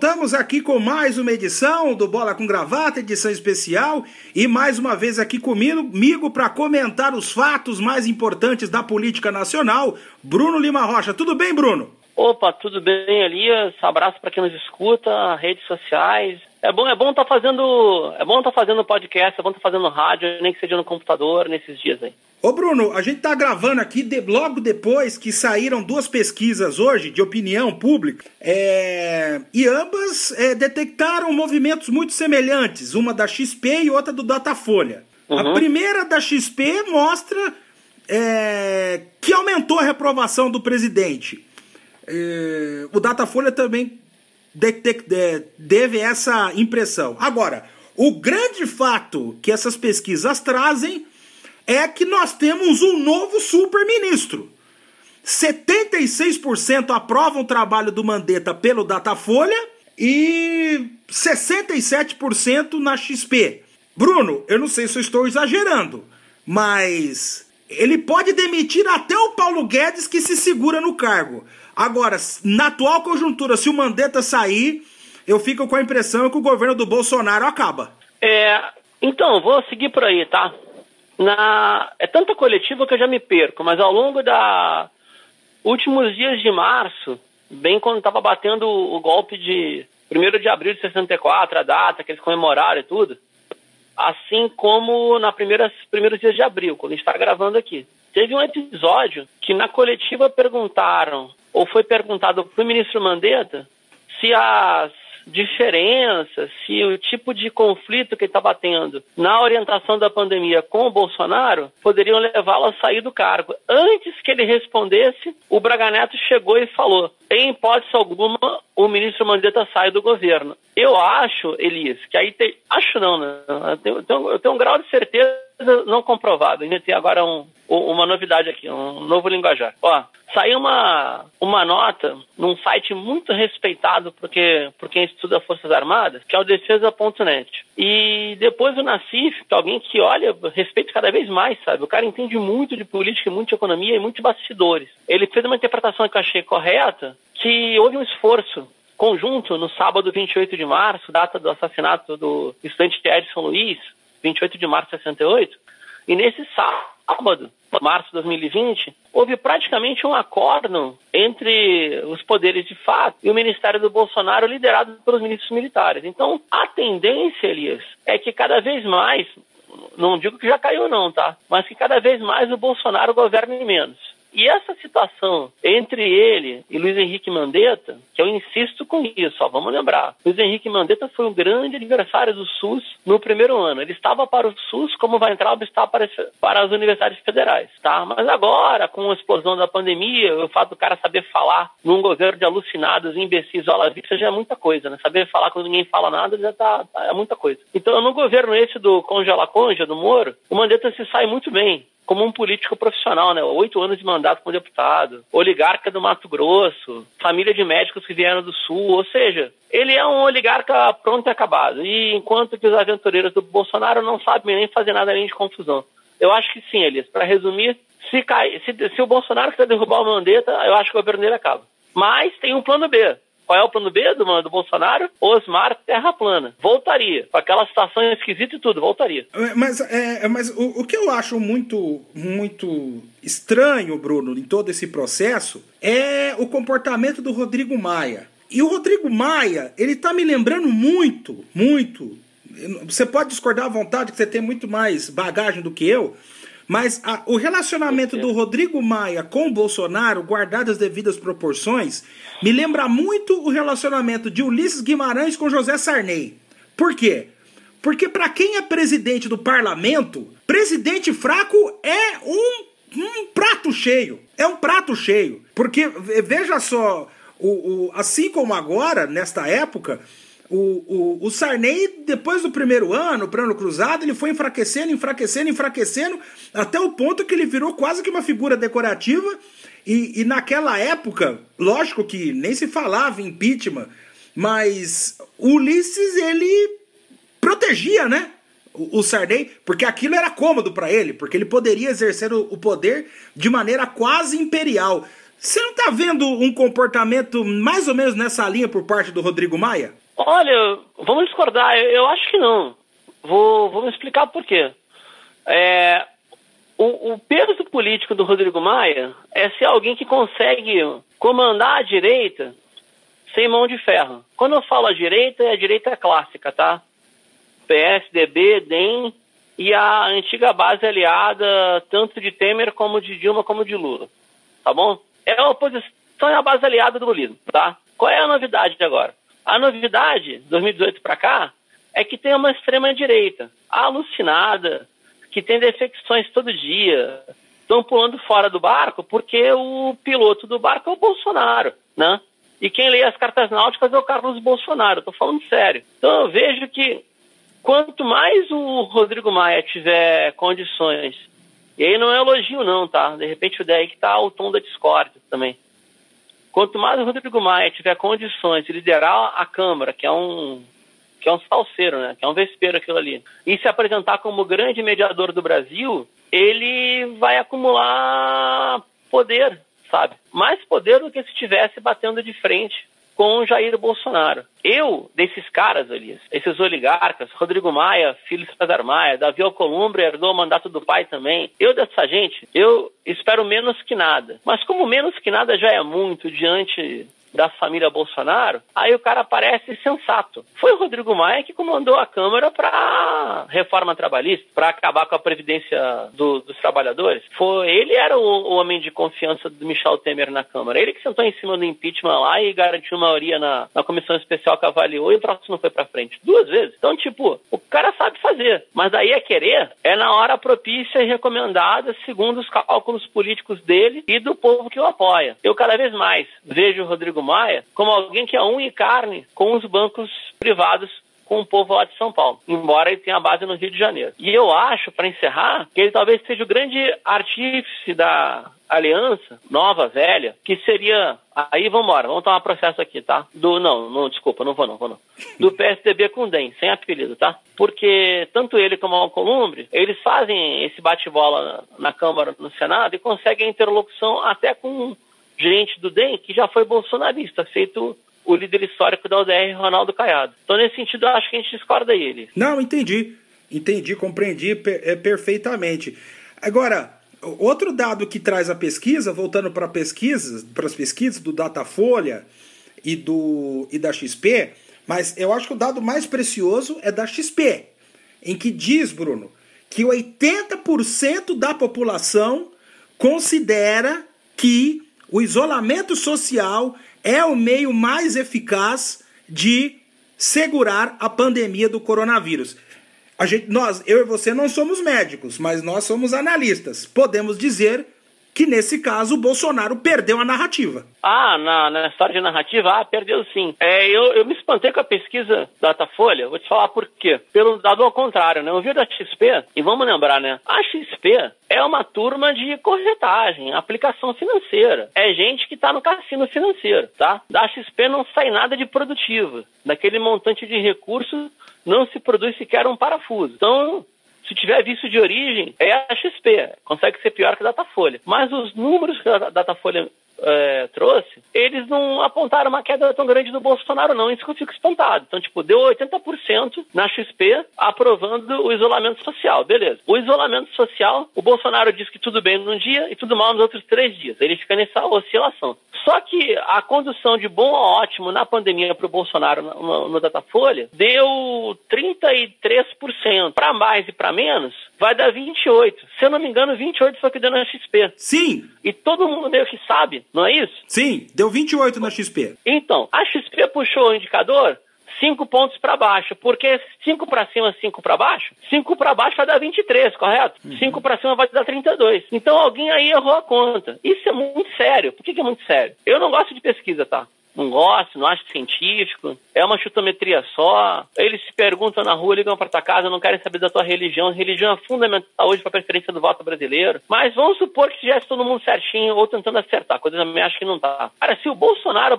voltamos aqui com mais uma edição do Bola com Gravata, edição especial, e mais uma vez aqui comigo para comentar os fatos mais importantes da política nacional, Bruno Lima Rocha. Tudo bem, Bruno? Opa, tudo bem, Elias? Abraço para quem nos escuta, redes sociais. É bom, é bom estar tá fazendo, é bom estar tá fazendo podcast, é bom estar tá fazendo rádio, nem que seja no computador nesses dias aí. Ô Bruno, a gente tá gravando aqui de, logo depois que saíram duas pesquisas hoje de opinião pública é, e ambas é, detectaram movimentos muito semelhantes, uma da XP e outra do Datafolha. Uhum. A primeira da XP mostra é, que aumentou a reprovação do presidente. É, o Datafolha também teve essa impressão. Agora, o grande fato que essas pesquisas trazem é que nós temos um novo super-ministro. 76% aprovam o trabalho do Mandetta pelo Datafolha e 67% na XP. Bruno, eu não sei se eu estou exagerando, mas ele pode demitir até o Paulo Guedes que se segura no cargo. Agora, na atual conjuntura, se o Mandetta sair, eu fico com a impressão que o governo do Bolsonaro acaba. É, então, vou seguir por aí, tá? Na, é tanta coletiva que eu já me perco, mas ao longo da últimos dias de março, bem quando estava batendo o golpe de 1 de abril de 64, a data que eles comemoraram e tudo, assim como na primeiras primeiros dias de abril, quando a gente está gravando aqui. Teve um episódio que na coletiva perguntaram ou foi perguntado para o ministro Mandetta se as diferenças, se o tipo de conflito que ele estava tendo na orientação da pandemia com o Bolsonaro poderiam levá-lo a sair do cargo. Antes que ele respondesse, o Braga Neto chegou e falou: em hipótese alguma, o ministro Mandetta sai do governo. Eu acho, Elias, que aí tem. Acho não, né? Eu tenho, eu tenho um grau de certeza não comprovado. Tem agora um, uma novidade aqui, um novo linguajar. Ó, saiu uma, uma nota num site muito respeitado porque, por quem estuda Forças Armadas, que é o defesa.net. E depois o Nassif, que é alguém que olha, respeita cada vez mais, sabe? O cara entende muito de política, muito de economia e muito de bastidores. Ele fez uma interpretação que eu achei correta, que houve um esforço conjunto no sábado 28 de março, data do assassinato do estudante Edson Luiz, 28 de março de 68, e nesse sábado, março de 2020, houve praticamente um acordo entre os poderes de fato e o Ministério do Bolsonaro, liderado pelos ministros militares. Então, a tendência, Elias, é que cada vez mais, não digo que já caiu não, tá? Mas que cada vez mais o Bolsonaro governe menos. E essa situação entre ele e Luiz Henrique Mandetta, que eu insisto com isso, ó, vamos lembrar, Luiz Henrique Mandetta foi um grande adversário do SUS no primeiro ano. Ele estava para o SUS como vai entrar está para, para as universidades federais, tá? Mas agora, com a explosão da pandemia, o fato do cara saber falar num governo de alucinados, imbecis, olavistas, já é muita coisa, né? Saber falar quando ninguém fala nada já tá, tá é muita coisa. Então, no governo esse do congela-conja, do Moro, o Mandetta se sai muito bem como um político profissional, né? Oito anos de mandato como deputado, oligarca do Mato Grosso, família de médicos que vieram do Sul, ou seja, ele é um oligarca pronto e acabado. E enquanto que os aventureiros do Bolsonaro não sabem nem fazer nada além de confusão. Eu acho que sim, Elias. Para resumir, se, cai, se, se o Bolsonaro quiser derrubar o Mandetta, eu acho que o governo dele acaba. Mas tem um plano B. Qual é o plano B do, do Bolsonaro? Osmar Terra Plana. Voltaria. Com aquela situação esquisita e tudo, voltaria. É, mas, é, é, mas o, o que eu acho muito, muito estranho, Bruno, em todo esse processo, é o comportamento do Rodrigo Maia. E o Rodrigo Maia, ele tá me lembrando muito, muito. Você pode discordar à vontade, que você tem muito mais bagagem do que eu, mas a, o relacionamento do Rodrigo Maia com o Bolsonaro, guardado as devidas proporções, me lembra muito o relacionamento de Ulisses Guimarães com José Sarney. Por quê? Porque para quem é presidente do parlamento, presidente fraco é um, um prato cheio. É um prato cheio. Porque, veja só, o, o, assim como agora, nesta época, o, o, o Sarney, depois do primeiro ano, plano cruzado, ele foi enfraquecendo, enfraquecendo, enfraquecendo, até o ponto que ele virou quase que uma figura decorativa. E, e naquela época, lógico que nem se falava impeachment, mas Ulisses, ele protegia, né? O, Sarney, porque aquilo era cômodo para ele, porque ele poderia exercer o, o poder de maneira quase imperial. Você não tá vendo um comportamento mais ou menos nessa linha por parte do Rodrigo Maia? Olha, vamos discordar. Eu, acho que não. Vou, vou me explicar por quê. É, o, o peso político do Rodrigo Maia é ser alguém que consegue comandar a direita sem mão de ferro. Quando eu falo a direita, é a direita clássica, tá? PSDB, DEM e a antiga base aliada, tanto de Temer como de Dilma como de Lula. Tá bom? É a oposição é a base aliada do Lula, tá? Qual é a novidade de agora? A novidade, 2018 para cá, é que tem uma extrema direita alucinada, que tem defecções todo dia, estão pulando fora do barco porque o piloto do barco é o Bolsonaro, né? E quem lê as cartas náuticas é o Carlos Bolsonaro, estou falando sério. Então eu vejo que quanto mais o Rodrigo Maia tiver condições, e aí não é elogio não, tá? De repente o daí que tá o tom da discórdia também. Quanto mais o Rodrigo Maia tiver condições de liderar a Câmara, que é um que é um salseiro, né? Que é um vespeiro aquilo ali. E se apresentar como grande mediador do Brasil, ele vai acumular poder, sabe? Mais poder do que se estivesse batendo de frente com Jair Bolsonaro. Eu, desses caras, ali, esses oligarcas, Rodrigo Maia, filho de César Maia, Davi Alcolumbre herdou o mandato do pai também. Eu, dessa gente, eu espero menos que nada. Mas como menos que nada já é muito diante da família Bolsonaro, aí o cara parece sensato. Foi o Rodrigo Maia que comandou a Câmara para reforma trabalhista, para acabar com a previdência do, dos trabalhadores. Foi ele era o, o, homem de confiança do Michel Temer na Câmara. Ele que sentou em cima do impeachment lá e garantiu maioria na, na comissão especial que avaliou e o troço não foi para frente duas vezes. Então, tipo, o cara sabe fazer, mas daí é querer é na hora propícia e recomendada segundo os cálculos políticos dele e do povo que o apoia. Eu cada vez mais vejo o Rodrigo Rodrigo Maia como alguém que é um e carne com os bancos privados com o povo lá de São Paulo, embora ele tenha base no Rio de Janeiro. E eu acho, para encerrar, que ele talvez seja o grande artífice da aliança nova, velha, que seria. Aí vamos embora, vamos tomar processo aqui, tá? Do. Não, não, desculpa, não vou não, vou não. Do PSDB com DEM, sem apelido, tá? Porque tanto ele como o Alcolumbre, eles fazem esse bate-bola na Câmara, no Senado, e conseguem interlocução até com gente do DEM que já foi bolsonarista, feito o líder histórico da UDR, Ronaldo Caiado. Então, nesse sentido, eu acho que a gente discorda dele. Não, entendi. Entendi, compreendi é, perfeitamente. Agora, outro dado que traz a pesquisa, voltando para pesquisas, para as pesquisas do Datafolha e do e da XP, mas eu acho que o dado mais precioso é da XP, em que diz, Bruno, que 80% da população considera que o isolamento social é o meio mais eficaz de segurar a pandemia do coronavírus. A gente, nós, eu e você não somos médicos, mas nós somos analistas. Podemos dizer que nesse caso o Bolsonaro perdeu a narrativa. Ah, na, na história de narrativa, ah, perdeu sim. É, eu, eu me espantei com a pesquisa da Datafolha, vou te falar por quê. Pelo dado ao contrário, né? Eu vi da XP, e vamos lembrar, né? A XP é uma turma de corretagem, aplicação financeira. É gente que está no cassino financeiro, tá? Da XP não sai nada de produtivo. Daquele montante de recursos não se produz sequer um parafuso. Então, se tiver visto de origem, é a XP. Consegue ser pior que a Datafolha. Mas os números que a Datafolha é, trouxe, eles não apontaram uma queda tão grande do Bolsonaro, não. Isso que eu fico espantado. Então, tipo, deu 80% na XP aprovando o isolamento social. Beleza. O isolamento social, o Bolsonaro diz que tudo bem num dia e tudo mal nos outros três dias. Ele fica nessa oscilação. Só que a condução de bom a ótimo na pandemia para o Bolsonaro no, no, no Datafolha deu 33%. Para mais e para menos, vai dar 28. Se eu não me engano, 28 foi o que deu na XP. Sim. E todo mundo meio que sabe, não é isso? Sim, deu 28 na XP. Então, a XP puxou o indicador cinco pontos para baixo, porque cinco para cima, cinco para baixo, cinco para baixo vai dar 23, correto? Uhum. Cinco para cima vai dar 32. Então alguém aí errou a conta. Isso é muito sério. Por que, que é muito sério? Eu não gosto de pesquisa, tá? Não gosto, não acho científico, é uma chutometria só. Eles se perguntam na rua, ligam para tua casa, não querem saber da tua religião. Religião é fundamental hoje para a preferência do voto brasileiro. Mas vamos supor que estivesse todo mundo certinho ou tentando acertar, coisa eu também acho que não tá. Cara, se o Bolsonaro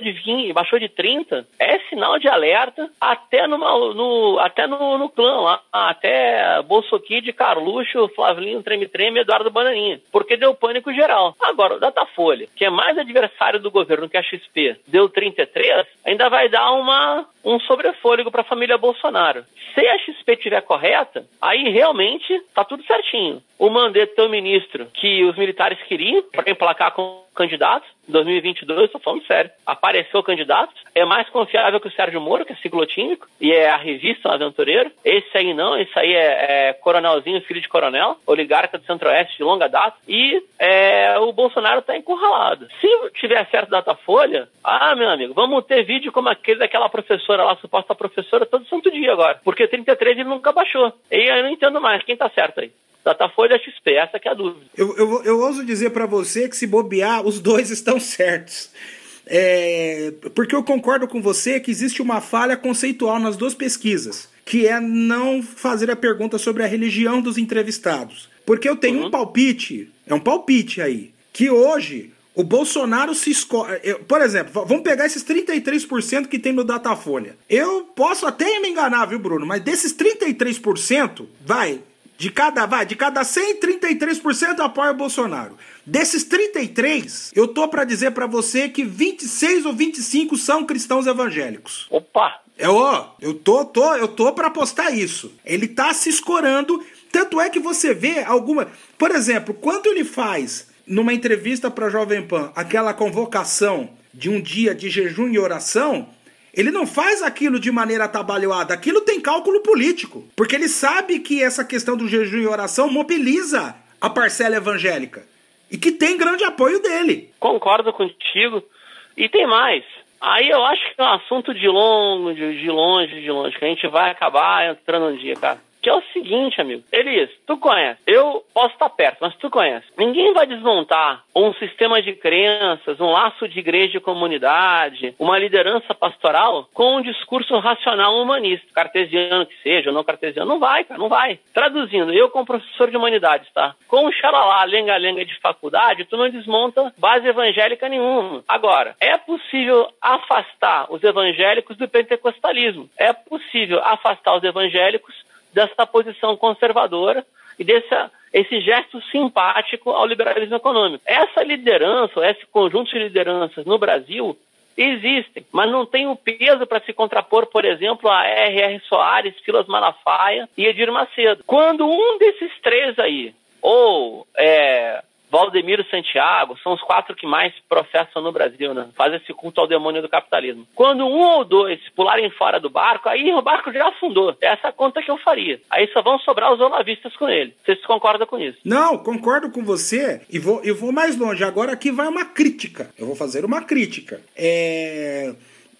de 20, baixou de 30, é sinal de alerta até, numa, no, até no, no clã lá, até Kid, Carluxo, Flavinho Treme Treme, Eduardo Bananinha, porque deu pânico geral. Agora, o Datafolha, que é mais adversário do governo que a XP, deu 33, ainda vai dar uma, um sobrefôlego para a família Bolsonaro. Se a XP tiver correta, aí realmente tá tudo certinho. O Mandetta é o ministro que os militares queriam para emplacar com candidatos. Em 2022, estou falando sério. Apareceu candidato. É mais confiável que o Sérgio Moro, que é ciclotímico, e é a revista, um aventureiro. Esse aí não, esse aí é, é coronelzinho, filho de coronel, oligarca do Centro-Oeste de longa data. E é, o Bolsonaro está encurralado. Se tiver certo Datafolha, ah, meu amigo, vamos ter vídeo como aquele daquela professora lá, suposta professora, todo santo dia agora. Porque 33 ele nunca baixou. E eu não entendo mais. Quem tá certo aí? Datafolha XP, essa que é a dúvida. Eu, eu, eu ouso dizer para você que se bobear, os dois estão certos. É, porque eu concordo com você que existe uma falha conceitual nas duas pesquisas, que é não fazer a pergunta sobre a religião dos entrevistados. Porque eu tenho uhum. um palpite, é um palpite aí, que hoje o Bolsonaro se escolhe. Por exemplo, vamos pegar esses 33% que tem no Datafolha. Eu posso até me enganar, viu, Bruno? Mas desses 33%, vai, de cada, vai, de cada 100, 33% apoia o Bolsonaro. Desses 33, eu tô para dizer para você que 26 ou 25 são cristãos evangélicos. Opa! É, ó, eu tô, tô, eu tô para apostar isso. Ele tá se escorando, tanto é que você vê alguma, por exemplo, quando ele faz numa entrevista para Jovem Pan aquela convocação de um dia de jejum e oração, ele não faz aquilo de maneira atabalhoada, aquilo tem cálculo político. Porque ele sabe que essa questão do jejum e oração mobiliza a parcela evangélica. E que tem grande apoio dele. Concordo contigo. E tem mais. Aí eu acho que é um assunto de longe, de longe, de longe, que a gente vai acabar entrando um dia, cara que é o seguinte, amigo. Elias, tu conhece. Eu posso estar perto, mas tu conhece. Ninguém vai desmontar um sistema de crenças, um laço de igreja e comunidade, uma liderança pastoral com um discurso racional humanista, cartesiano que seja, ou não cartesiano. Não vai, cara, não vai. Traduzindo, eu como professor de humanidades, tá? Com o xalalá, lenga-lenga de faculdade, tu não desmonta base evangélica nenhuma. Agora, é possível afastar os evangélicos do pentecostalismo. É possível afastar os evangélicos dessa posição conservadora e desse esse gesto simpático ao liberalismo econômico. Essa liderança, esse conjunto de lideranças no Brasil existem, mas não tem o peso para se contrapor, por exemplo, a R.R. Soares, Silas Malafaia e Edir Macedo. Quando um desses três aí, ou é, Valdemiro Santiago, são os quatro que mais processam no Brasil, né? Fazem esse culto ao demônio do capitalismo. Quando um ou dois pularem fora do barco, aí o barco já afundou. É essa conta que eu faria. Aí só vão sobrar os olavistas com ele. Vocês concordam com isso? Não, concordo com você e vou, eu vou mais longe. Agora aqui vai uma crítica. Eu vou fazer uma crítica. É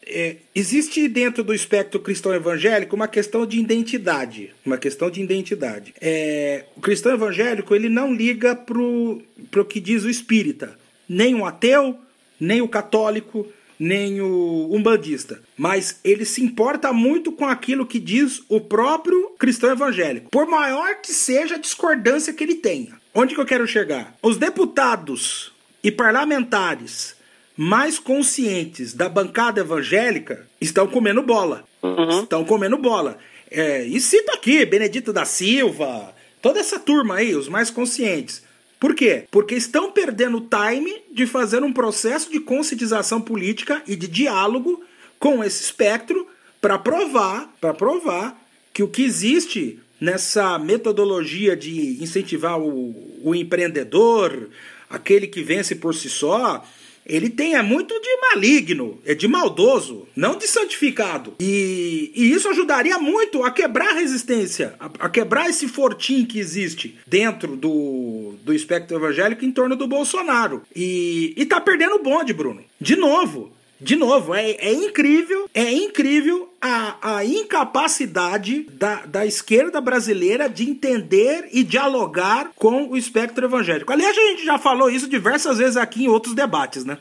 é, existe dentro do espectro cristão evangélico uma questão de identidade, uma questão de identidade. É, o cristão evangélico ele não liga pro pro que diz o espírita, nem o ateu, nem o católico, nem o umbandista, mas ele se importa muito com aquilo que diz o próprio cristão evangélico, por maior que seja a discordância que ele tenha. Onde que eu quero chegar? Os deputados e parlamentares mais conscientes da bancada evangélica estão comendo bola. Uhum. Estão comendo bola. É, e cito aqui Benedito da Silva, toda essa turma aí, os mais conscientes. Por quê? Porque estão perdendo o time de fazer um processo de conscientização política e de diálogo com esse espectro para provar, para provar que o que existe nessa metodologia de incentivar o, o empreendedor, aquele que vence por si só, ele tem é muito de maligno, é de maldoso, não de santificado. E, e isso ajudaria muito a quebrar a resistência, a, a, quebrar esse fortim que existe dentro do, do espectro evangélico em torno do Bolsonaro. E, e tá perdendo o bonde, Bruno. De novo. De novo, é, é incrível, é incrível a, a incapacidade da, da esquerda brasileira de entender e dialogar com o espectro evangélico. Aliás, a gente já falou isso diversas vezes aqui em outros debates, né?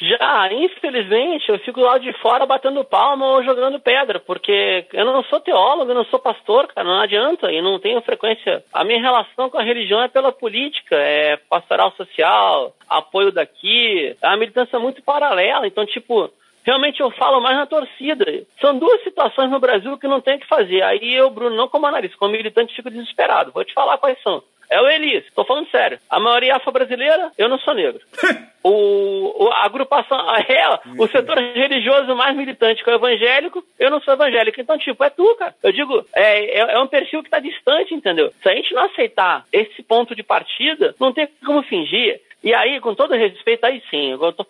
Já, infelizmente, eu fico lá de fora batendo palma ou jogando pedra, porque eu não sou teólogo, eu não sou pastor, cara, não adianta, e não tenho frequência. A minha relação com a religião é pela política, é pastoral social, apoio daqui, é uma militância muito paralela, então, tipo, Realmente eu falo mais na torcida. São duas situações no Brasil que não tem o que fazer. Aí eu, Bruno, não como analista, como militante, fico desesperado. Vou te falar quais são. É o Elis, tô falando sério. A maioria afro-brasileira, eu não sou negro. o, o, a agrupação, é, o setor religioso mais militante que é o evangélico, eu não sou evangélico. Então, tipo, é tu, cara. Eu digo, é, é, é um perfil que tá distante, entendeu? Se a gente não aceitar esse ponto de partida, não tem como fingir. E aí, com todo respeito, aí sim, eu tô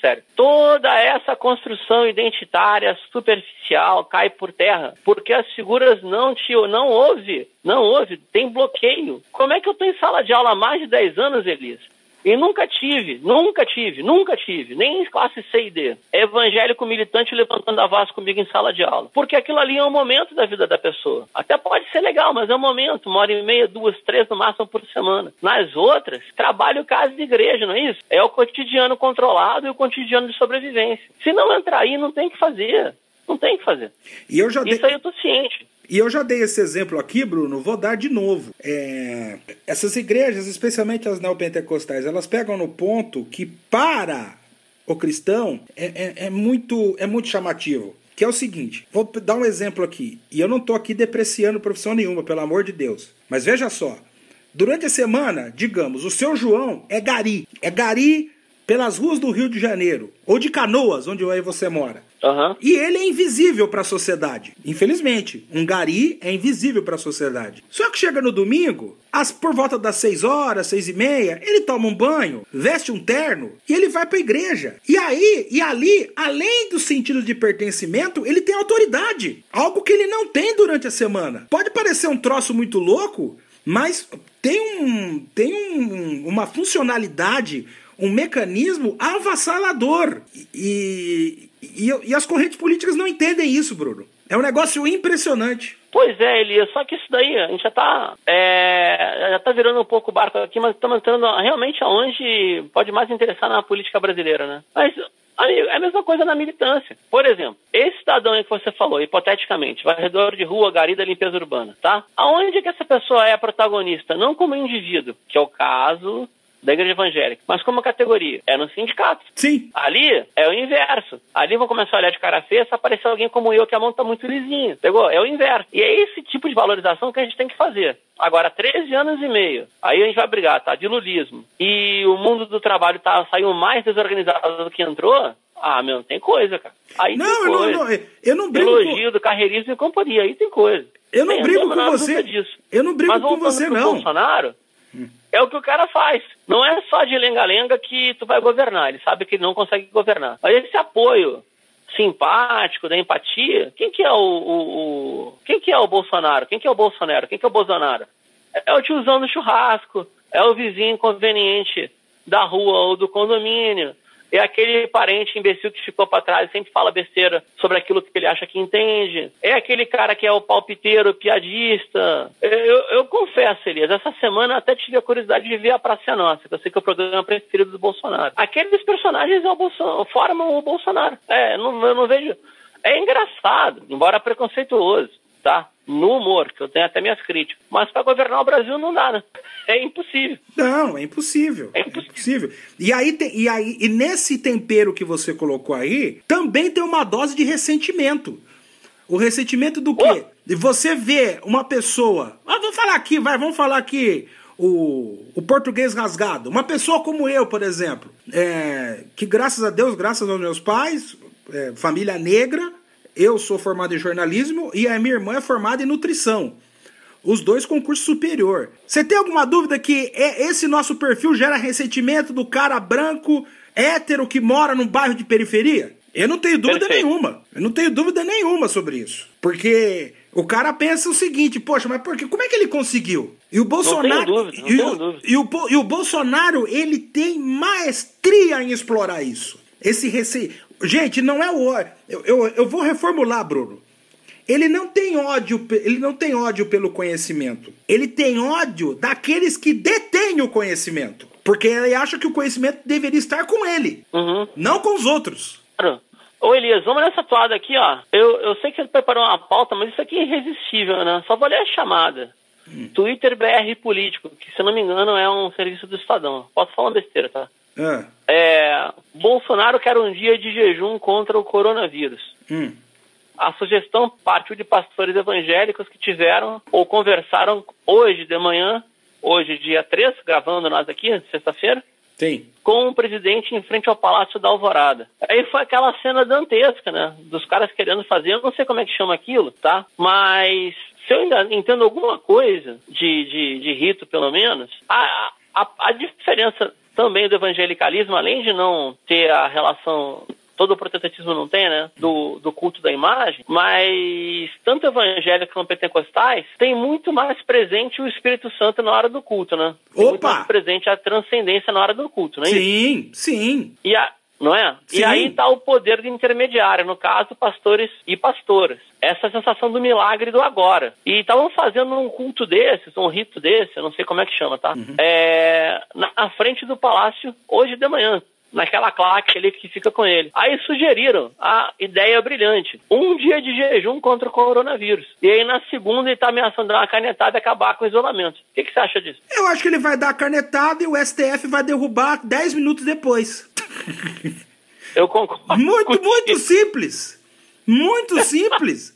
sério. Toda essa construção identitária superficial cai por terra, porque as figuras não te, não houve, não houve, tem bloqueio. Como é que eu estou em sala de aula há mais de 10 anos, Elisa? E nunca tive, nunca tive, nunca tive, nem em classe C e D, evangélico militante levantando a voz comigo em sala de aula. Porque aquilo ali é um momento da vida da pessoa. Até pode ser legal, mas é um momento, uma hora e meia, duas, três no máximo por semana. Nas outras, trabalho casa de igreja, não é isso? É o cotidiano controlado e o cotidiano de sobrevivência. Se não entrar aí, não tem que fazer. Não tem que fazer. E eu já Isso dei... aí eu tô ciente. E eu já dei esse exemplo aqui, Bruno, vou dar de novo. É... Essas igrejas, especialmente as neopentecostais, elas pegam no ponto que para o cristão é, é, é muito, é muito chamativo. Que é o seguinte, vou dar um exemplo aqui. E eu não estou aqui depreciando profissão nenhuma, pelo amor de Deus. Mas veja só, durante a semana, digamos, o seu João é gari. É gari pelas ruas do Rio de Janeiro, ou de Canoas, onde aí você mora. Uhum. E ele é invisível para a sociedade. Infelizmente, um gari é invisível para a sociedade. Só que chega no domingo, as, por volta das 6 horas, 6 e meia, ele toma um banho, veste um terno e ele vai para a igreja. E aí, e ali, além do sentido de pertencimento, ele tem autoridade. Algo que ele não tem durante a semana. Pode parecer um troço muito louco, mas tem, um, tem um, uma funcionalidade um mecanismo avassalador. E, e, e, as correntes políticas não entendem isso, Bruno. É um negócio impressionante. Pois é, Elias, só que isso daí, a gente já tá, é, já tá virando um pouco o barco aqui, mas estamos entrando realmente aonde pode mais interessar na política brasileira, né? Mas, amigo, é a mesma coisa na militância. Por exemplo, esse cidadão aí que você falou, hipoteticamente, varredor de rua, garida, limpeza urbana, tá? Aonde que essa pessoa é a protagonista? Não como indivíduo, que é o caso da igreja evangélica, mas como categoria. É no sindicato. Sim. Ali é o inverso. Ali vão começar a olhar de cara feia se aparecer alguém como eu que a mão tá muito lisinha. Pegou? É o inverso. E é esse tipo de valorização que a gente tem que fazer. Agora, 13 anos e meio, aí a gente vai brigar, tá? De lulismo. E o mundo do trabalho tá saindo mais desorganizado do que entrou. Ah, meu, tem coisa, cara. Aí não, tem eu coisa. não, não, eu não brigo Elogio com... do carreirismo e companhia, aí tem coisa. Eu não Tem brigo com você. disso. Eu não brigo Mas com você, não. Bolsonaro, é o que o cara faz. Não é só de lenga-lenga que tu vai governar. Ele sabe que não consegue governar. Mas esse apoio simpático, da empatia, quem que é o, o, o- quem que é o Bolsonaro? Quem que é o Bolsonaro? Quem que é o Bolsonaro? É o tiozão do churrasco, é o vizinho inconveniente da rua ou do condomínio, é aquele parente imbecil que ficou para trás e sempre fala besteira sobre aquilo que ele acha que entende, é aquele cara que é o palpiteiro, piadista. Eu, eu- eu confesso, Elias, essa semana até tive a curiosidade de ver a Praça Nossa, que eu sei que é o programa preferido do Bolsonaro. Aqueles personagens é o Bolso- formam o Bolsonaro. É, não, eu não vejo. É engraçado, embora preconceituoso, tá? No humor, que eu tenho até minhas críticas. Mas para governar o Brasil não dá, né? É impossível. Não, é impossível. É É impossível. E aí, tem, e aí, e nesse tempero que você colocou aí, também tem uma dose de ressentimento. O ressentimento do quê? De você ver uma pessoa. Ah, vamos falar aqui, vai, vamos falar aqui. O, o português rasgado. Uma pessoa como eu, por exemplo, é, que graças a Deus, graças aos meus pais, é, família negra, eu sou formado em jornalismo e a minha irmã é formada em nutrição. Os dois com curso superior. Você tem alguma dúvida que é- esse nosso perfil gera ressentimento do cara branco, hétero, que mora num bairro de periferia? Eu não tenho dúvida Perfeito. nenhuma. Eu não tenho dúvida nenhuma sobre isso. Porque o cara pensa o seguinte, poxa, mas por quê? como é que ele conseguiu? E o Bolsonaro. dúvida, e, o, e o e o Bolsonaro, ele tem maestria em explorar isso. Esse rece... Gente, não é o ódio. Eu, eu, eu vou reformular, Bruno. Ele não tem ódio, ele não tem ódio pelo conhecimento. Ele tem ódio daqueles que detêm o conhecimento. Porque ele acha que o conhecimento deveria estar com ele, Uhum. não com os outros. Claro. Ô Elias, vamos nessa toada aqui, ó. Eu, eu sei que você preparou uma pauta, mas isso aqui é irresistível, né? Só vou ler a chamada. Twitter BR Político, que se eu não me engano é um serviço do Estadão. Posso falar uma besteira, tá? Ah. É, Bolsonaro quer um dia de jejum contra o coronavírus. Hum. A sugestão partiu de pastores evangélicos que tiveram ou conversaram hoje de manhã, hoje dia 3, gravando nós aqui, sexta-feira, com o presidente em frente ao Palácio da Alvorada. Aí foi aquela cena dantesca, né? Dos caras querendo fazer, eu não sei como é que chama aquilo, tá? Mas se eu ainda entendo alguma coisa de, de, de rito, pelo menos, a, a, a diferença também do evangelicalismo, além de não ter a relação todo o protestantismo não tem, né? Do, do culto da imagem, mas tanto evangélicos como pentecostais tem muito mais presente o Espírito Santo na hora do culto, né? Tem muito Opa! mais presente a transcendência na hora do culto, é isso? Sim, sim. E a, não é? Sim. E aí está o poder do intermediário, no caso, pastores e pastoras. Essa sensação do milagre do agora. E estavam fazendo um culto desses, um rito desse, eu não sei como é que chama, tá? É, na, na frente do palácio, hoje de manhã. Naquela claque ali que fica com ele. Aí sugeriram a ideia brilhante: um dia de jejum contra o coronavírus. E aí na segunda ele está ameaçando dar uma canetada e acabar com o isolamento. O que, que você acha disso? Eu acho que ele vai dar a carnetada e o STF vai derrubar 10 minutos depois. Eu concordo. Muito, muito simples. Muito simples.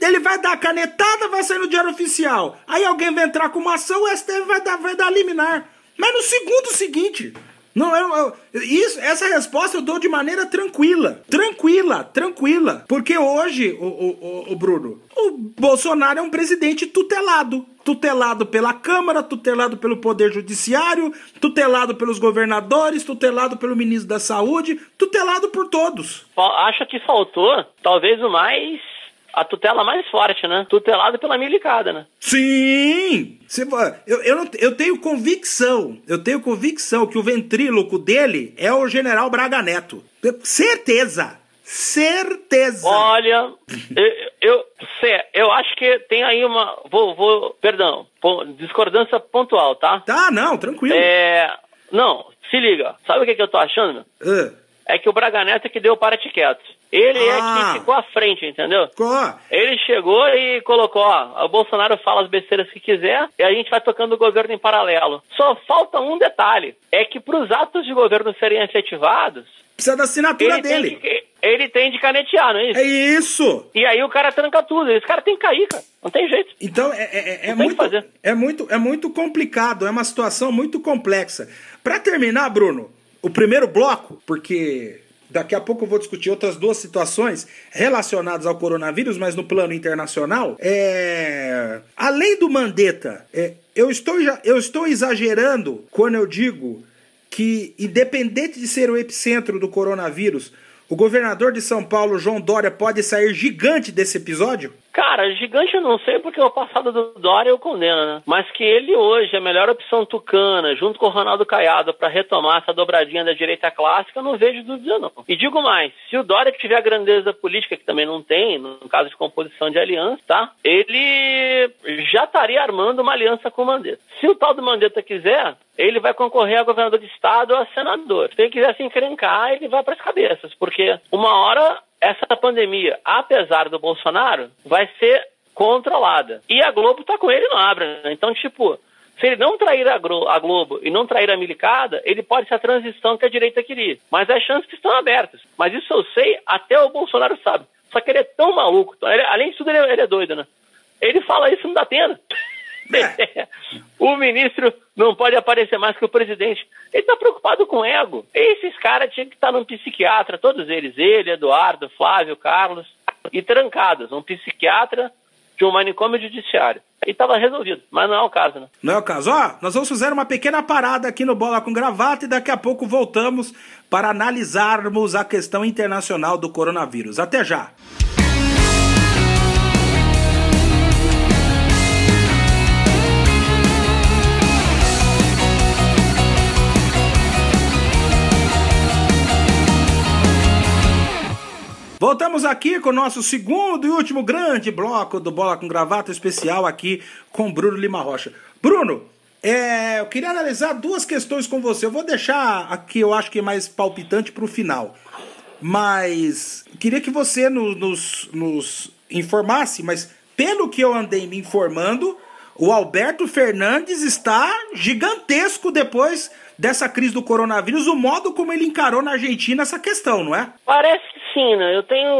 Ele vai dar a canetada, vai sair no diário oficial. Aí alguém vai entrar com uma ação, o STF vai dar, vai dar liminar. Mas no segundo seguinte. Não, eu, eu- isso, essa resposta eu dou de maneira tranquila. Tranquila, tranquila. Porque hoje, o, o, o- Bruno, o Bolsonaro é um presidente tutelado. Tutelado pela Câmara, tutelado pelo Poder Judiciário, tutelado pelos governadores, tutelado pelo ministro da Saúde, tutelado por todos. Acho que faltou, talvez o mais. A tutela mais forte, né? Tutelado pela milicada, né? Sim! Se eu, eu, não- eu tenho convicção, eu tenho convicção que o ventríloco dele é o general Braga Neto. Certeza! Certeza! Olha, eu, eu, eu acho que tem aí uma. Vou, vou, perdão, discordância pontual, tá? Tá, não, tranquilo. É. Não, se liga. Sabe o que, que eu tô achando? Ah, É que o Braga Neto é que deu o para quieto. Ele Ah. é que ficou à frente, entendeu? ó, Ele chegou e colocou, ó, o Bolsonaro fala as besteiras que quiser e a gente vai tocando o governo em paralelo. Só falta um detalhe, é que para os atos de governo serem efetivados, precisa da assinatura ele tem, dele. de, ele tem de canetear, não é isso? É isso! E aí o cara tranca tudo, esse cara tem que cair, cara, não tem jeito. Então é, é- é- é muito, que fazer. é, muito, é muito complicado, é uma situação muito complexa. Pra terminar, Bruno, o primeiro bloco, porque daqui a pouco eu vou discutir outras duas situações relacionadas ao coronavírus, mas no plano internacional. É... Além do Mandetta, é, eu, estou, eu estou exagerando quando eu digo que, independente de ser o epicentro do coronavírus, o governador de São Paulo, João Dória, pode sair gigante desse episódio? Cara, gigante eu não sei porque o passado do Dória eu condeno, né? Mas que ele hoje é a melhor opção tucana, junto com o Ronaldo Caiado, para retomar essa dobradinha da direita clássica, eu não vejo dúvida não. E digo mais, se o Dória tiver a grandeza política, que também não tem, no caso de composição de aliança, tá? Ele já estaria armando uma aliança com o Mandetta. Se o tal do Mandetta quiser, ele vai concorrer a governador de estado ou a senador. Se ele quiser se encrencar, ele vai para as cabeças, porque uma hora essa pandemia, apesar do Bolsonaro, vai ser controlada. E a Globo tá com ele no Abra. Né? Então, tipo, se ele não trair a, Glo- a Globo e não trair a milicada, ele pode ser a transição que a direita queria. Mas as chances estão abertas. Mas isso eu sei, até o Bolsonaro sabe. Só que ele é tão maluco. ele- além de tudo, ele, é- ele é doido, né? Ele fala isso não dá pena. o ministro não pode aparecer mais que o presidente. Ele está preocupado com ego. Esses caras tinham que estar num psiquiatra, todos eles, ele, Eduardo, Flávio, Carlos, e trancados, um psiquiatra de um manicômio judiciário. E estava resolvido, mas não é o caso, né? Não é o caso? Ó, nós vamos fazer uma pequena parada aqui no Bola com Gravata e daqui a pouco voltamos para analisarmos a questão internacional do coronavírus. Até já! Voltamos aqui com o nosso segundo e último grande bloco do Bola com Gravata especial aqui com Bruno Lima Rocha. Bruno, é, eu queria analisar duas questões com você. Eu vou deixar aqui, eu acho que é mais palpitante para o final. Mas queria que você no- nos, nos informasse, mas pelo que eu andei me informando, o Alberto Fernandes está gigantesco depois dessa crise do coronavírus, o modo como ele encarou na Argentina essa questão, não é? Parece que sim, né? Eu tenho.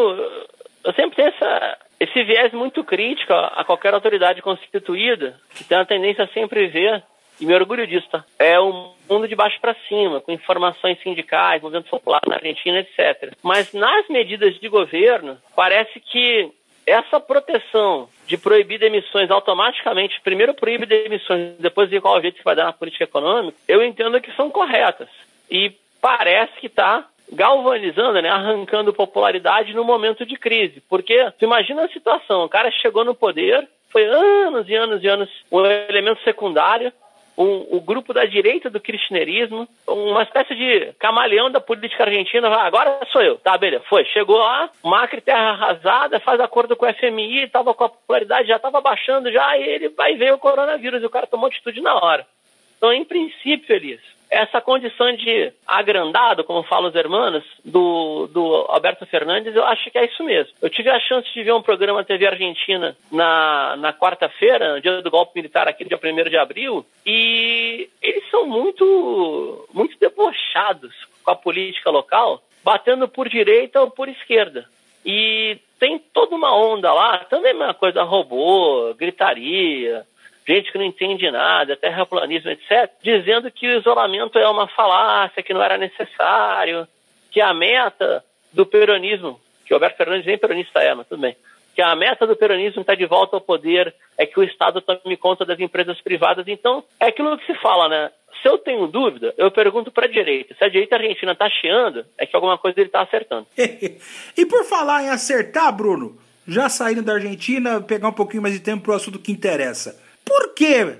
Eu sempre tenho essa, esse viés muito crítico a qualquer autoridade constituída, que tem a tendência a sempre ver, e me orgulho disso, tá? É um mundo de baixo para cima, com informações sindicais, movimento popular na Argentina, etc. Mas nas medidas de governo, parece que essa proteção de proibir demissões automaticamente, primeiro proíbe demissões, depois ver qual jeito que vai dar na política econômica, eu entendo que são corretas. E parece que está galvanizando, né, arrancando popularidade no momento de crise. Porque, imagina a situação, o cara chegou no poder, foi anos e anos e anos um elemento secundário, um, o grupo da direita do kirchnerismo, uma espécie de camaleão da política argentina. Agora sou eu. Tá, beleza. Foi. Chegou lá, Macri terra arrasada, faz acordo com o FMI, tava com a popularidade, já estava baixando já, e ele vai ver o coronavírus e o cara tomou atitude na hora. Então, em princípio, Elias, essa condição de agrandado, como falam os irmãos, do, do Alberto Fernandes, eu acho que é isso mesmo. Eu tive a chance de ver um programa TV Argentina na, na quarta-feira, dia do golpe militar aqui, dia 1 de abril, e eles são muito, muito debochados com a política local, batendo por direita ou por esquerda. E tem toda uma onda lá, também é uma coisa robô, gritaria, gente que não entende nada, terraplanismo, etc., dizendo que o isolamento é uma falácia, que não era necessário, que a meta do peronismo, que Alberto Fernandes nem peronista é, mas tudo bem, que a meta do peronismo está de volta ao poder, é que o Estado tome conta das empresas privadas. Então, é aquilo que se fala, né? Se eu tenho dúvida, eu pergunto para a direita. Se a direita argentina está chiando, é que alguma coisa ele está acertando. e por falar em acertar, Bruno, já saindo da Argentina, pegar um pouquinho mais de tempo para o assunto que interessa. Por que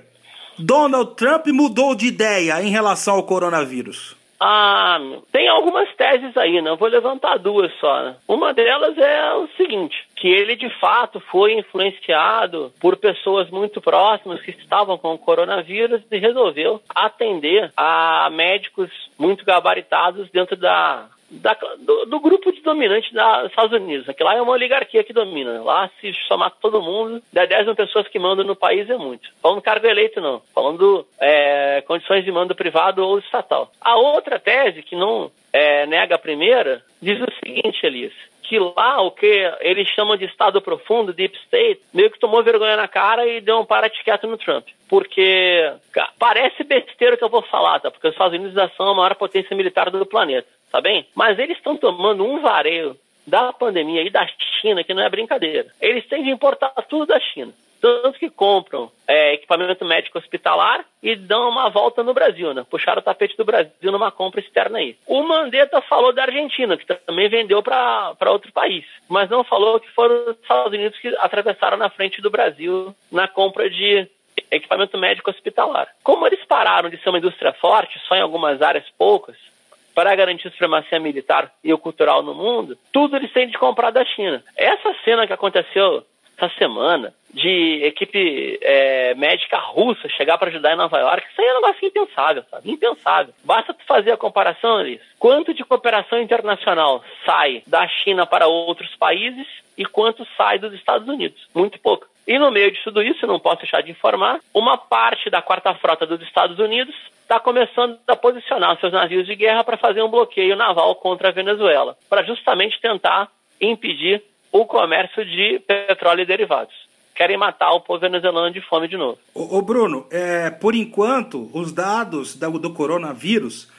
Donald Trump mudou de ideia em relação ao coronavírus? Ah, tem algumas teses aí, né? Eu vou levantar duas só. Né? Uma delas é o seguinte: que ele de fato foi influenciado por pessoas muito próximas que estavam com o coronavírus e resolveu atender a médicos muito gabaritados dentro da da, do, do, grupo de dominante dos Estados Unidos. Aqui lá é uma oligarquia que domina. Lá, se somar todo mundo, 10 mil pessoas que mandam no país é muito. Falando cargo eleito, não. Falando é, condições de mando privado ou estatal. A outra tese, que não é, nega a primeira, diz o seguinte, Elias que lá o que eles chamam de Estado profundo, Deep State, meio que tomou vergonha na cara e deu um para-quieto no Trump. Porque parece besteira que eu vou falar, tá? Porque os Estados Unidos são a maior potência militar do planeta tá bem? Mas eles estão tomando um vareio da pandemia e da China que não é brincadeira. Eles têm de importar tudo da China. Tanto que compram é, equipamento médico hospitalar e dão uma volta no Brasil, né? Puxaram o tapete do Brasil numa compra externa aí. O Mandetta falou da Argentina, que também vendeu para outro país, mas não falou que foram os Estados Unidos que atravessaram na frente do Brasil na compra de equipamento médico hospitalar. Como eles pararam de ser uma indústria forte, só em algumas áreas poucas, para garantir a supremacia militar e cultural no mundo, tudo eles têm de comprar da China. Essa cena que aconteceu essa semana de equipe é, médica russa chegar para ajudar em Nova York, isso aí é um negócio impensável, sabe? Impensável. Basta tu fazer a comparação, Alice. Quanto de cooperação internacional sai da China para outros países e quanto sai dos Estados Unidos? Muito pouco. E no meio de tudo isso, não posso deixar de informar, uma parte da quarta frota dos Estados Unidos está começando a posicionar seus navios de guerra para fazer um bloqueio naval contra a Venezuela, para justamente tentar impedir o comércio de petróleo e derivados. Querem matar o povo venezuelano de fome de novo. Ô, Bruno, é, por enquanto, os dados do, do coronavírus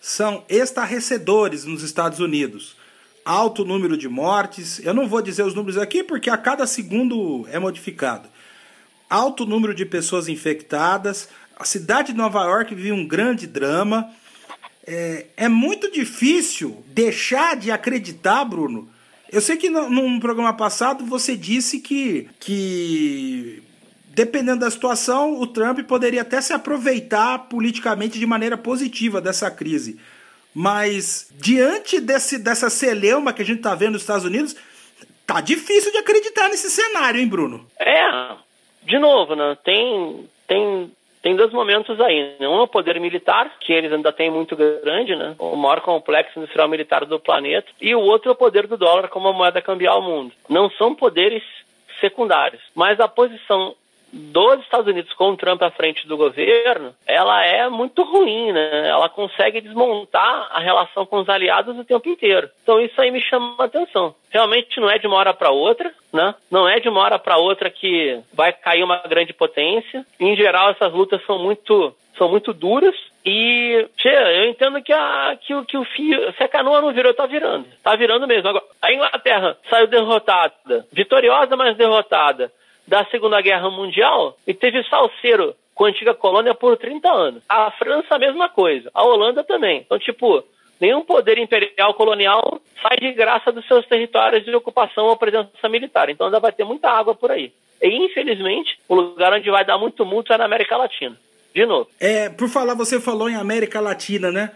são estarrecedores nos Estados Unidos. Alto número de mortes. Eu não vou dizer os números aqui porque a cada segundo é modificado. Alto número de pessoas infectadas a cidade de Nova York vive um grande drama. É, é muito difícil deixar de acreditar, Bruno. Eu sei que no, num programa passado você disse que, que, dependendo da situação, o Trump poderia até se aproveitar politicamente de maneira positiva dessa crise. Mas, diante desse, dessa celeuma que a gente está vendo nos Estados Unidos, tá difícil de acreditar nesse cenário, hein, Bruno? É, de novo, né? Tem, tem tem dois momentos aí. Né? Um é o poder militar, que eles ainda têm muito grande, né? o maior complexo industrial militar do planeta, e o outro é o poder do dólar como moeda cambial ao mundo. Não são poderes secundários, mas a posição dos Estados Unidos com o Trump à frente do governo, ela é muito ruim, né? Ela consegue desmontar a relação com os aliados o tempo inteiro. Então isso aí me chama a atenção. Realmente não é de uma hora para outra, né? Não é de uma hora para outra que vai cair uma grande potência. Em geral, essas lutas são muito são muito duras e, tchê, eu entendo que, a, que, o, que o fio, se a canoa não virou, tá virando. Tá virando mesmo. Agora, a Inglaterra saiu derrotada, vitoriosa, mas derrotada, da Segunda Guerra Mundial e teve salseiro com a antiga colônia por 30 anos. A França, a mesma coisa. A Holanda também. Então, tipo, nenhum poder imperial colonial sai de graça dos seus territórios de ocupação ou presença militar. Então, ainda vai ter muita água por aí. E, infelizmente, o lugar onde vai dar muito multa é na América Latina de novo. É, por falar, você falou em América Latina, né?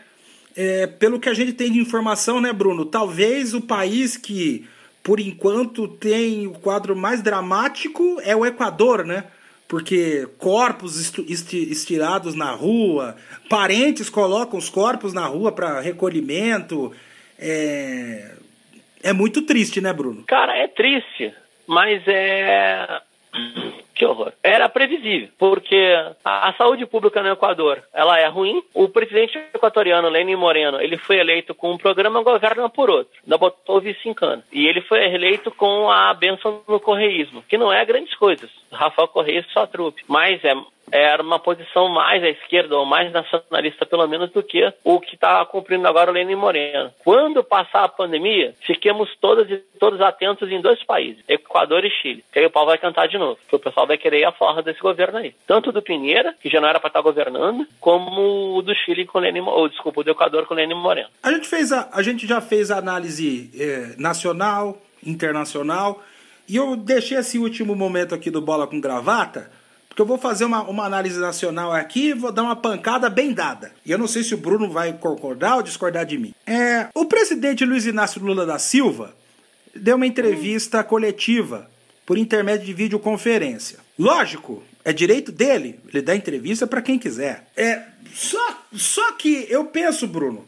É, pelo que a gente tem de informação, né, Bruno? Talvez o país que, por enquanto, tem o quadro mais dramático é o Equador, né? Porque corpos estirados na rua, parentes colocam os corpos na rua para recolhimento. É... é muito triste, né, Bruno? Cara, é triste, mas é que horror. Era previsível, porque a, a, saúde pública no Equador, ela é ruim. O presidente equatoriano, Lenin Moreno, ele foi eleito com um programa Governa por outro. Ainda botou o vice em cano. E ele foi eleito com a benção no correísmo, que não é grandes coisas. Rafael Correia só trupe. Mas é era uma posição mais à esquerda, ou mais nacionalista, pelo menos, do que o que está cumprindo agora o Lenin Moreno. Quando passar a pandemia, fiquemos todos e todos atentos em dois países, Equador e Chile, que aí o pau vai cantar de novo, que o pessoal vai querer a forra desse governo aí. Tanto do Pinheira, que já não era para estar tá governando, como do Chile com Lenin, ou desculpa, do Equador com Lenin Moreno. A gente, fez a, a gente já fez a análise eh, nacional, internacional, e eu deixei esse último momento aqui do Bola com Gravata porque eu vou fazer uma, uma análise nacional aqui e vou dar uma pancada bem dada. E eu não sei se o Bruno vai concordar ou discordar de mim. É, o presidente Luiz Inácio Lula da Silva deu uma entrevista coletiva por intermédio de videoconferência. Lógico, é direito dele, ele dá entrevista para quem quiser. É, só, só que eu penso, Bruno,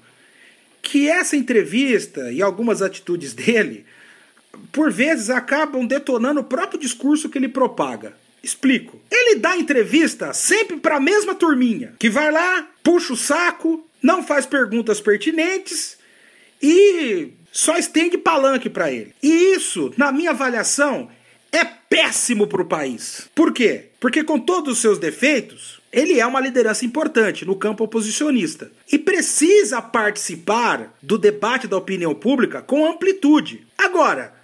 que essa entrevista e algumas atitudes dele, por vezes, acabam detonando o próprio discurso que ele propaga. Explico. Ele dá entrevista sempre para a mesma turminha, que vai lá, puxa o saco, não faz perguntas pertinentes e só estende palanque para ele. E isso, na minha avaliação, é péssimo para o país. Por quê? Porque com todos os seus defeitos, ele é uma liderança importante no campo oposicionista e precisa participar do debate da opinião pública com amplitude. Agora,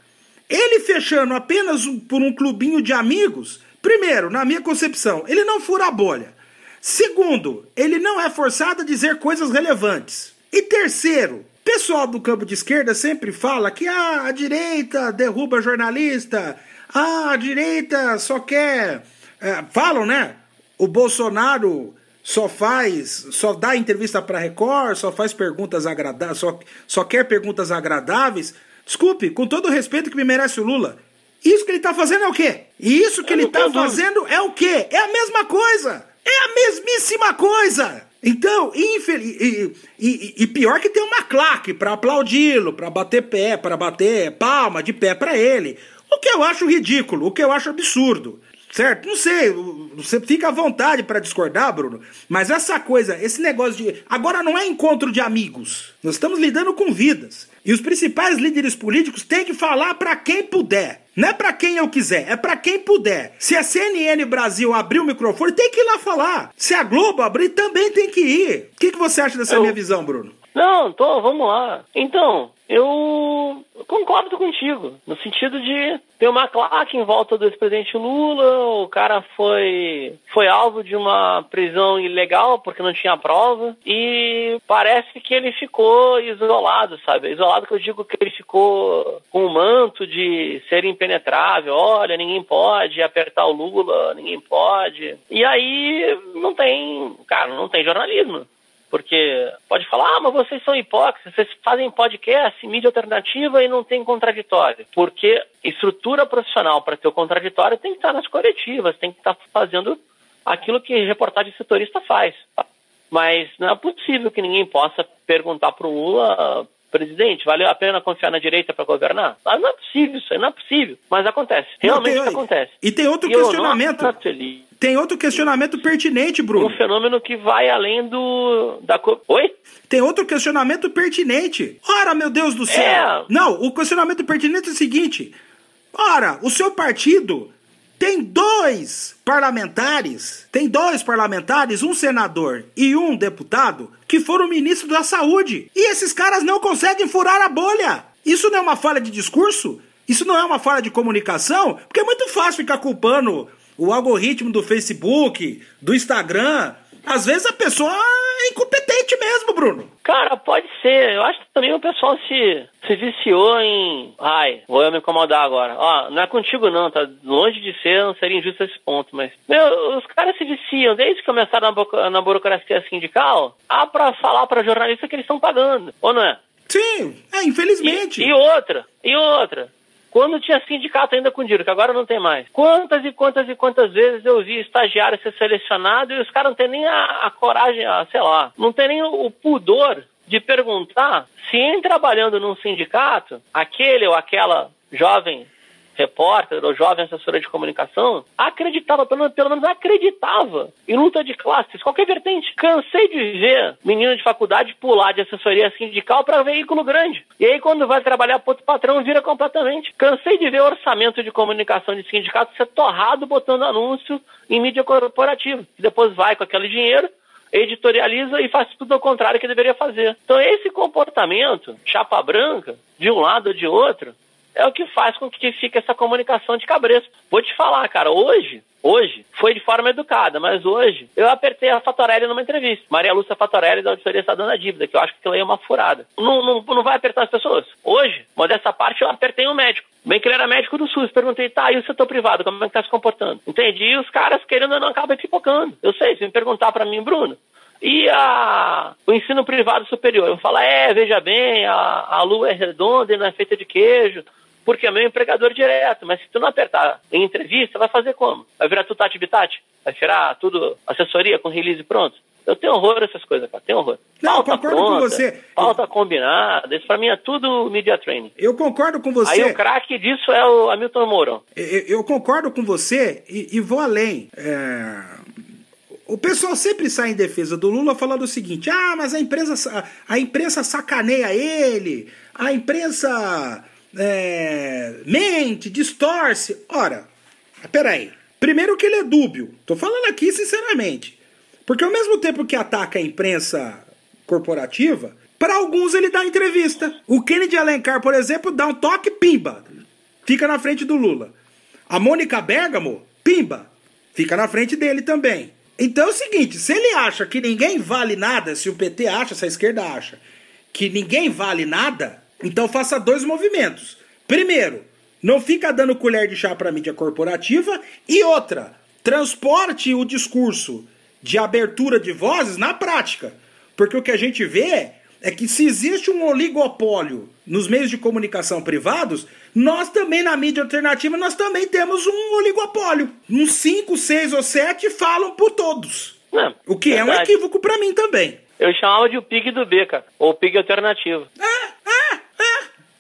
ele fechando apenas por um clubinho de amigos Primeiro, na minha concepção, ele não fura a bolha. Segundo, ele não é forçado a dizer coisas relevantes. E terceiro, pessoal do campo de esquerda sempre fala que ah, a direita derruba jornalista, ah, a direita só quer. É, falam, né? O Bolsonaro só faz, só dá entrevista para Record, só faz perguntas agradáveis, só, só quer perguntas agradáveis. Desculpe, com todo o respeito que me merece o Lula, isso que ele está fazendo é o quê? E isso que ele está fazendo é o quê? É a mesma coisa! É a mesmíssima coisa! Então, infeliz... e, e, e, pior que tem uma claque para aplaudi-lo, para bater pé, para bater palma de pé para ele. O que eu acho ridículo, o que eu acho absurdo. Certo? Não sei, você fica à vontade para discordar, Bruno, mas essa coisa, esse negócio de. Agora não é encontro de amigos. Nós estamos lidando com vidas. E os principais líderes políticos têm que falar para quem puder. Não é para quem eu quiser, é para quem puder. Se a CNN Brasil abrir o microfone, tem que ir lá falar. Se a Globo abrir, também tem que ir. O que, que você acha dessa eu... minha visão, Bruno? Não, tô, vamos lá. Então, eu concordo contigo, no sentido de ter uma claque em volta do ex-presidente Lula, o cara foi, foi alvo de uma prisão ilegal porque não tinha prova, e parece que ele ficou isolado, sabe? Isolado que eu digo que ele ficou com o manto de ser impenetrável, olha, ninguém pode apertar o Lula, ninguém pode. E aí não tem, cara, não tem jornalismo. Porque pode falar, ah, mas vocês são hipócritas, vocês fazem podcast, mídia alternativa e não tem contraditório. Porque estrutura profissional para ter o contraditório tem que estar nas coletivas, tem que estar fazendo aquilo que reportagem setorista faz. Mas não é possível que ninguém possa perguntar para o Lula presidente, valeu a pena confiar na direita para governar? Ah, não é possível isso, não é possível. Mas acontece, realmente não, tem, acontece. E tem outro e questionamento. Tem outro questionamento pertinente, Bruno. Um fenômeno que vai além do. Da... Oi? Tem outro questionamento pertinente. Ora, meu Deus do céu! É... Não, o questionamento pertinente é o seguinte: ora, o seu partido tem dois parlamentares, tem dois parlamentares, um senador e um deputado, que foram ministros da saúde. E esses caras não conseguem furar a bolha. Isso não é uma falha de discurso? Isso não é uma falha de comunicação? Porque é muito fácil ficar culpando o algoritmo do Facebook, do Instagram. Às vezes a pessoa é incompetente mesmo, Bruno. Cara, pode ser. Eu acho que também o pessoal se, se viciou em. Ai, vou eu me incomodar agora. Ó, não é contigo não, tá longe de ser, não seria injusto esse ponto, mas. Meu, os caras se viciam, desde que começaram na, na burocracia sindical, há pra falar pra jornalista que eles estão pagando, ou não é? Sim, é, infelizmente. E, e outra, e outra. Quando tinha sindicato ainda com dinheiro, que agora não tem mais. Quantas e quantas e quantas vezes eu vi estagiário ser selecionado e os caras não têm nem a, a coragem, a, sei lá, não tem nem o, pudor de perguntar se em trabalhando num sindicato, aquele ou aquela jovem repórter ou jovem assessora de comunicação, acreditava, pelo, pelo menos acreditava em luta de classes, qualquer vertente. Cansei de ver menino de faculdade pular de assessoria sindical para veículo grande. E aí, quando vai trabalhar para outro patrão, vira completamente. Cansei de ver orçamento de comunicação de sindicato ser torrado botando anúncio em mídia corporativa. Depois vai com aquele dinheiro editorializa e faz tudo ao contrário que deveria fazer. Então, esse comportamento, chapa branca, de um lado ou de outro, é o que faz com que fique essa comunicação de cabresto. Vou te falar, cara, hoje, hoje, foi de forma educada, mas hoje eu apertei a Fatorelli numa entrevista. Maria Lúcia Fatorelli da Auditoria Estadual da Dívida, que eu acho que aí é uma furada. Não, não, não vai apertar as pessoas. Hoje, modesta parte, eu apertei um médico. Bem que ele era médico do SUS. Perguntei, tá, e o setor privado, como é que tá se comportando? Entendi. E os caras, querendo ou não, acabam pipocando. Eu sei, se me perguntar para mim, Bruno, e a, o ensino privado superior? Eu falo, é, veja bem, a, a lua é redonda e não é feita de queijo porque é meu empregador direto. Mas se tu não apertar em entrevista, vai fazer como? Vai virar tudo tati bitati? Vai tirar tudo assessoria com release pronto? Eu tenho horror essas coisas, cara. Tenho horror. Não, pauta concordo pronta, com você. Pauta combinada. Isso pra mim é tudo media training. Eu concordo com você. Aí o craque disso é o Hamilton Mourão. Eu, eu, concordo com você e, e vou além. É... O pessoal sempre sai em defesa do Lula falando o seguinte: ah, mas a imprensa, a imprensa sacaneia ele, a imprensa é, mente, distorce. Ora, peraí. Primeiro que ele é dúbio. Tô falando aqui sinceramente. Porque ao mesmo tempo que ataca a imprensa corporativa, para alguns ele dá entrevista. O Kennedy Alencar, por exemplo, dá um toque, pimba. Fica na frente do Lula. A Mônica Bergamo, pimba. Fica na frente dele também. Então é o seguinte, se ele acha que ninguém vale nada, se o PT acha, se a esquerda acha, que ninguém vale nada, então faça dois movimentos. Primeiro, não fica dando colher de chá para a mídia corporativa e outra, transporte o discurso de abertura de vozes na prática. Porque o que a gente vê é que se existe um oligopólio nos meios de comunicação privados, nós também na mídia alternativa nós também temos um oligopólio. Uns 5, 6 ou 7 falam por todos. Não, o que verdade. é um equívoco para mim também. Eu chamava de o PIG do B, cara. Ou PIG alternativo. É, é,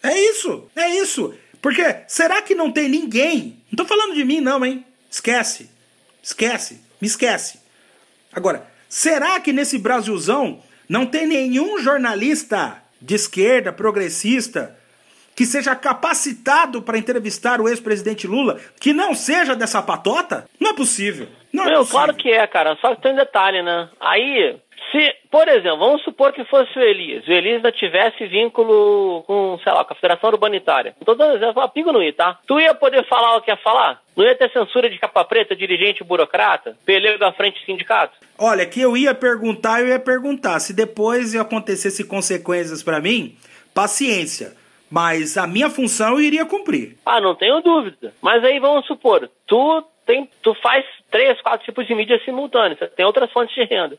é. Isso, é isso. Porque será que não tem ninguém? Não tô falando de mim, não, hein? Esquece. Esquece. Me esquece. Agora, será que nesse Brasilzão não tem nenhum jornalista de esquerda, progressista, que seja capacitado para entrevistar o ex-presidente Lula, que não seja dessa patota? Não é possível. Não Meu, claro que é, cara. Só que tem um detalhe, né? Aí, se, por exemplo, vamos supor que fosse o Elias, o Elias ainda tivesse vínculo com, sei lá, com a Federação Urbanitária. Não tô dando exemplo, a pingo não ia, tá? Tu ia poder falar o que ia falar? Não ia ter censura de capa preta, dirigente burocrata, pelego à frente do sindicato? Olha, que eu ia perguntar, eu ia perguntar. Se depois acontecesse consequências para mim, paciência. Mas a minha função eu iria cumprir. Ah, não tenho dúvida. Mas aí vamos supor, tu tem, tu faz três, quatro tipos de mídia simultâneos, tem outras fontes de renda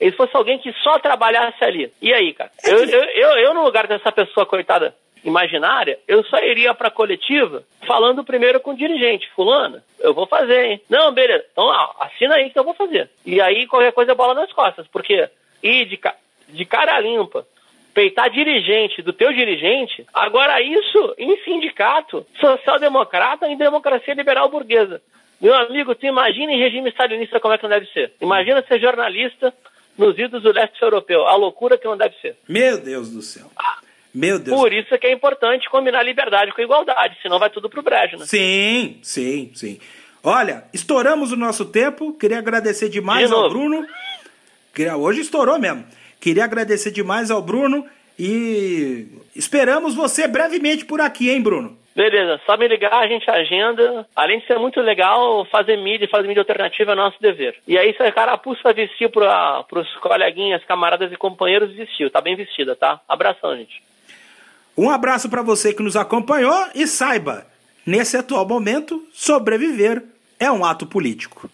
ele fosse alguém que só trabalhasse ali. E aí, cara? Eu, eu, eu, eu no lugar dessa pessoa, coitada, imaginária, eu só iria para a coletiva falando primeiro com o dirigente, fulano, eu vou fazer, hein? Não, beleza. Então, ó, assina aí que eu vou fazer. E aí qualquer coisa é bola nas costas, porque ir de, de cara limpa peitar dirigente do teu dirigente, agora isso em sindicato social-democrata em democracia liberal burguesa. Meu amigo, tu imagina em regime stalinista como é que não deve ser. Imagina ser jornalista nos idos do leste europeu. A loucura que não deve ser. Meu Deus do céu. Meu Deus. Por isso é que é importante combinar liberdade com igualdade, senão vai tudo pro brejo, né? Sim, sim, sim. Olha, estouramos o nosso tempo. Queria agradecer demais De ao. Bruno. Hoje estourou mesmo. Queria agradecer demais ao Bruno e esperamos você brevemente por aqui, hein, Bruno? Beleza, só me ligar, a gente agenda. Além de ser muito legal, fazer mídia, fazer mídia alternativa é nosso dever. E aí, se a carapuça vestiu para os coleguinhas, camaradas e companheiros, vestiu. Tá bem vestida, tá? Abração, gente. Um abraço para você que nos acompanhou e saiba, nesse atual momento, sobreviver é um ato político.